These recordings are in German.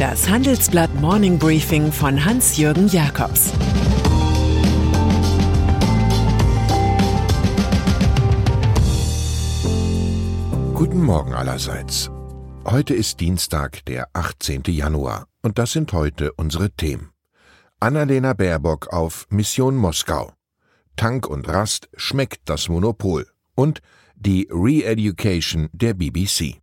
Das Handelsblatt Morning Briefing von Hans-Jürgen Jakobs Guten Morgen allerseits. Heute ist Dienstag, der 18. Januar, und das sind heute unsere Themen. Annalena Baerbock auf Mission Moskau. Tank und Rast schmeckt das Monopol. Und die Re-Education der BBC.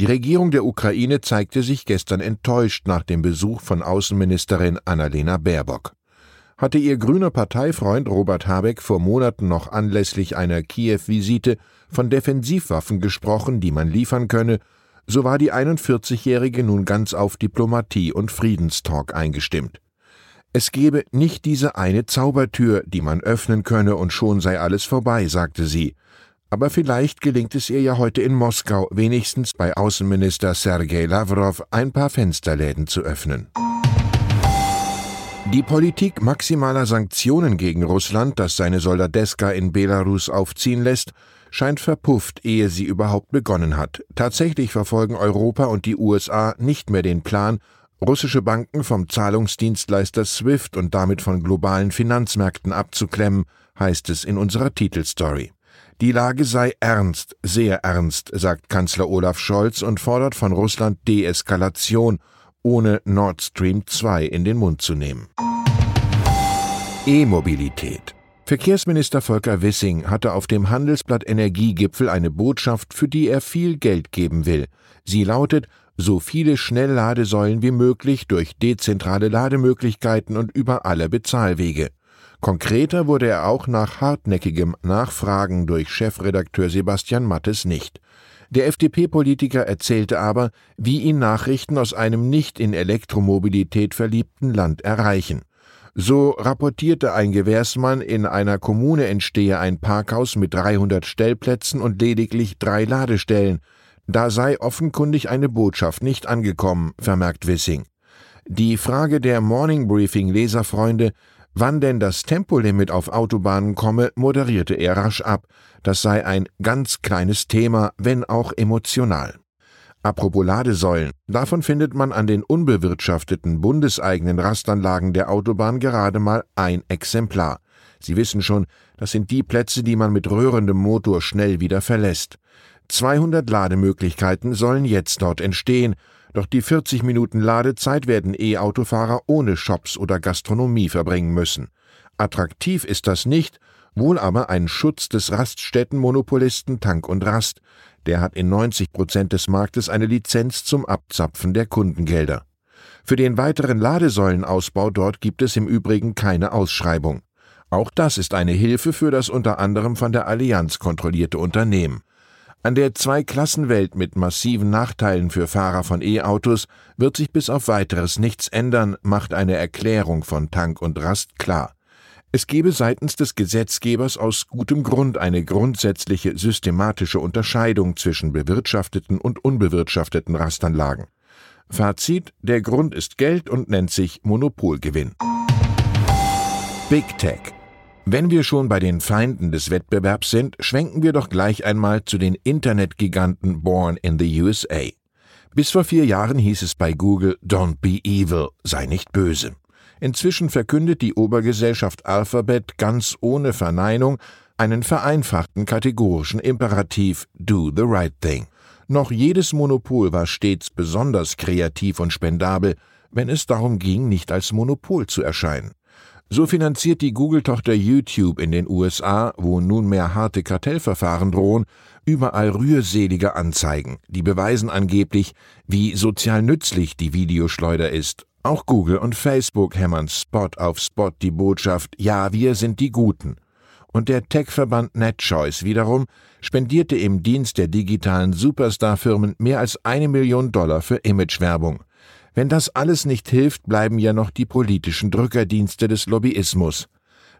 Die Regierung der Ukraine zeigte sich gestern enttäuscht nach dem Besuch von Außenministerin Annalena Baerbock. Hatte ihr grüner Parteifreund Robert Habeck vor Monaten noch anlässlich einer Kiew-Visite von Defensivwaffen gesprochen, die man liefern könne, so war die 41-Jährige nun ganz auf Diplomatie und Friedenstalk eingestimmt. Es gebe nicht diese eine Zaubertür, die man öffnen könne und schon sei alles vorbei, sagte sie. Aber vielleicht gelingt es ihr ja heute in Moskau, wenigstens bei Außenminister Sergei Lavrov, ein paar Fensterläden zu öffnen. Die Politik maximaler Sanktionen gegen Russland, das seine Soldadeska in Belarus aufziehen lässt, scheint verpufft, ehe sie überhaupt begonnen hat. Tatsächlich verfolgen Europa und die USA nicht mehr den Plan, russische Banken vom Zahlungsdienstleister SWIFT und damit von globalen Finanzmärkten abzuklemmen, heißt es in unserer Titelstory. Die Lage sei ernst, sehr ernst, sagt Kanzler Olaf Scholz und fordert von Russland Deeskalation, ohne Nord Stream 2 in den Mund zu nehmen. E-Mobilität. Verkehrsminister Volker Wissing hatte auf dem Handelsblatt Energiegipfel eine Botschaft, für die er viel Geld geben will. Sie lautet, so viele Schnellladesäulen wie möglich durch dezentrale Lademöglichkeiten und über alle Bezahlwege. Konkreter wurde er auch nach hartnäckigem Nachfragen durch Chefredakteur Sebastian Mattes nicht. Der FDP-Politiker erzählte aber, wie ihn Nachrichten aus einem nicht in Elektromobilität verliebten Land erreichen. So rapportierte ein Gewährsmann, in einer Kommune entstehe ein Parkhaus mit 300 Stellplätzen und lediglich drei Ladestellen. Da sei offenkundig eine Botschaft nicht angekommen, vermerkt Wissing. Die Frage der Morning Briefing Leserfreunde Wann denn das Tempolimit auf Autobahnen komme, moderierte er rasch ab. Das sei ein ganz kleines Thema, wenn auch emotional. Apropos Ladesäulen, davon findet man an den unbewirtschafteten bundeseigenen Rastanlagen der Autobahn gerade mal ein Exemplar. Sie wissen schon, das sind die Plätze, die man mit rührendem Motor schnell wieder verlässt. 200 Lademöglichkeiten sollen jetzt dort entstehen, doch die 40 Minuten Ladezeit werden E-Autofahrer ohne Shops oder Gastronomie verbringen müssen. Attraktiv ist das nicht, wohl aber ein Schutz des Raststättenmonopolisten Tank und Rast. Der hat in 90 Prozent des Marktes eine Lizenz zum Abzapfen der Kundengelder. Für den weiteren Ladesäulenausbau dort gibt es im Übrigen keine Ausschreibung. Auch das ist eine Hilfe für das unter anderem von der Allianz kontrollierte Unternehmen. An der Zweiklassenwelt mit massiven Nachteilen für Fahrer von E-Autos wird sich bis auf weiteres nichts ändern, macht eine Erklärung von Tank und Rast klar. Es gebe seitens des Gesetzgebers aus gutem Grund eine grundsätzliche systematische Unterscheidung zwischen bewirtschafteten und unbewirtschafteten Rastanlagen. Fazit: Der Grund ist Geld und nennt sich Monopolgewinn. Big Tech wenn wir schon bei den Feinden des Wettbewerbs sind, schwenken wir doch gleich einmal zu den Internetgiganten Born in the USA. Bis vor vier Jahren hieß es bei Google Don't be evil, sei nicht böse. Inzwischen verkündet die Obergesellschaft Alphabet ganz ohne Verneinung einen vereinfachten kategorischen Imperativ Do the right thing. Noch jedes Monopol war stets besonders kreativ und spendabel, wenn es darum ging, nicht als Monopol zu erscheinen. So finanziert die Google-Tochter YouTube in den USA, wo nunmehr harte Kartellverfahren drohen, überall rührselige Anzeigen, die beweisen angeblich, wie sozial nützlich die Videoschleuder ist. Auch Google und Facebook hämmern Spot auf Spot die Botschaft, ja, wir sind die Guten. und der Tech-Verband NetChoice wiederum spendierte im Dienst der digitalen Superstar-Firmen mehr als eine Million Dollar für Imagewerbung. Wenn das alles nicht hilft, bleiben ja noch die politischen Drückerdienste des Lobbyismus.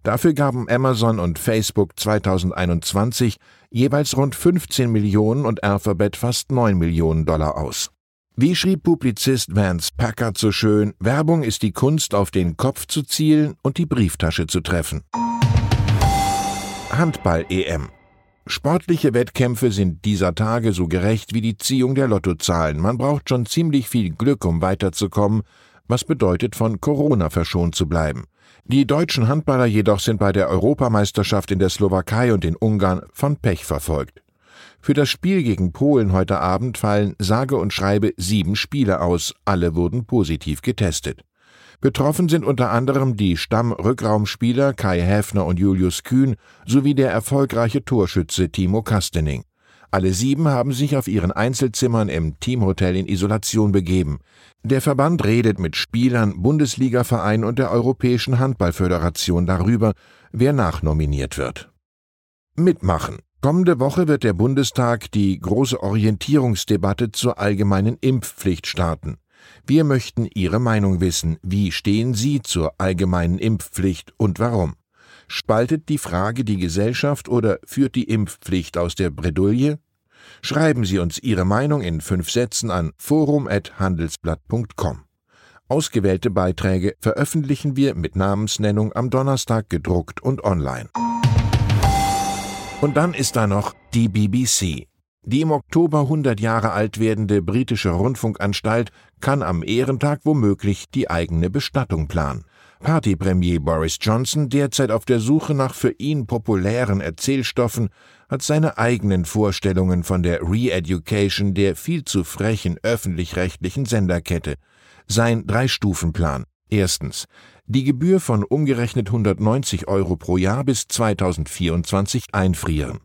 Dafür gaben Amazon und Facebook 2021 jeweils rund 15 Millionen und Alphabet fast 9 Millionen Dollar aus. Wie schrieb Publizist Vance Packard so schön, Werbung ist die Kunst, auf den Kopf zu zielen und die Brieftasche zu treffen. Handball-EM Sportliche Wettkämpfe sind dieser Tage so gerecht wie die Ziehung der Lottozahlen. Man braucht schon ziemlich viel Glück, um weiterzukommen, was bedeutet, von Corona verschont zu bleiben. Die deutschen Handballer jedoch sind bei der Europameisterschaft in der Slowakei und in Ungarn von Pech verfolgt. Für das Spiel gegen Polen heute Abend fallen sage und schreibe sieben Spiele aus, alle wurden positiv getestet. Betroffen sind unter anderem die Stammrückraumspieler Kai Häfner und Julius Kühn sowie der erfolgreiche Torschütze Timo Kastening. Alle sieben haben sich auf ihren Einzelzimmern im Teamhotel in Isolation begeben. Der Verband redet mit Spielern, Bundesligavereinen und der Europäischen Handballföderation darüber, wer nachnominiert wird. Mitmachen. Kommende Woche wird der Bundestag die große Orientierungsdebatte zur allgemeinen Impfpflicht starten. Wir möchten Ihre Meinung wissen. Wie stehen Sie zur allgemeinen Impfpflicht und warum? Spaltet die Frage die Gesellschaft oder führt die Impfpflicht aus der Bredouille? Schreiben Sie uns Ihre Meinung in fünf Sätzen an forum.handelsblatt.com. Ausgewählte Beiträge veröffentlichen wir mit Namensnennung am Donnerstag gedruckt und online. Und dann ist da noch die BBC. Die im Oktober 100 Jahre alt werdende britische Rundfunkanstalt kann am Ehrentag womöglich die eigene Bestattung planen. Partypremier Boris Johnson, derzeit auf der Suche nach für ihn populären Erzählstoffen, hat seine eigenen Vorstellungen von der Re-Education der viel zu frechen öffentlich-rechtlichen Senderkette. Sein Drei-Stufen-Plan. Erstens. Die Gebühr von umgerechnet 190 Euro pro Jahr bis 2024 einfrieren.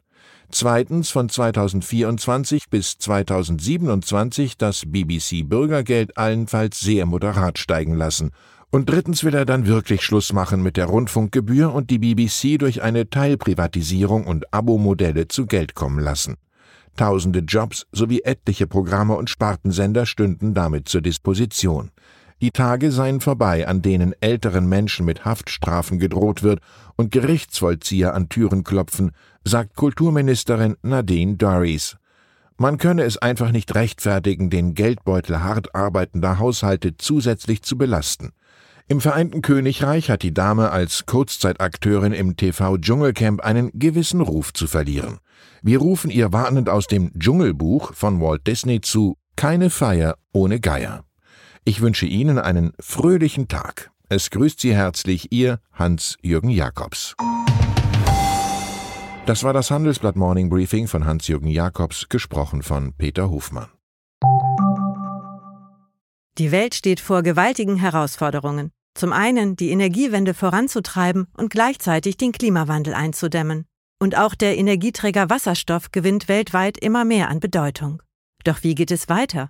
Zweitens von 2024 bis 2027 das BBC Bürgergeld allenfalls sehr moderat steigen lassen. Und drittens will er dann wirklich Schluss machen mit der Rundfunkgebühr und die BBC durch eine Teilprivatisierung und Abo-Modelle zu Geld kommen lassen. Tausende Jobs sowie etliche Programme und Spartensender stünden damit zur Disposition. Die Tage seien vorbei, an denen älteren Menschen mit Haftstrafen gedroht wird und Gerichtsvollzieher an Türen klopfen, sagt Kulturministerin Nadine Dorries. Man könne es einfach nicht rechtfertigen, den Geldbeutel hart arbeitender Haushalte zusätzlich zu belasten. Im Vereinten Königreich hat die Dame als Kurzzeit-Akteurin im TV-Dschungelcamp einen gewissen Ruf zu verlieren. Wir rufen ihr warnend aus dem Dschungelbuch von Walt Disney zu Keine Feier ohne Geier. Ich wünsche Ihnen einen fröhlichen Tag. Es grüßt Sie herzlich Ihr Hans-Jürgen Jakobs. Das war das Handelsblatt Morning Briefing von Hans-Jürgen Jakobs, gesprochen von Peter Hofmann. Die Welt steht vor gewaltigen Herausforderungen. Zum einen die Energiewende voranzutreiben und gleichzeitig den Klimawandel einzudämmen. Und auch der Energieträger Wasserstoff gewinnt weltweit immer mehr an Bedeutung. Doch wie geht es weiter?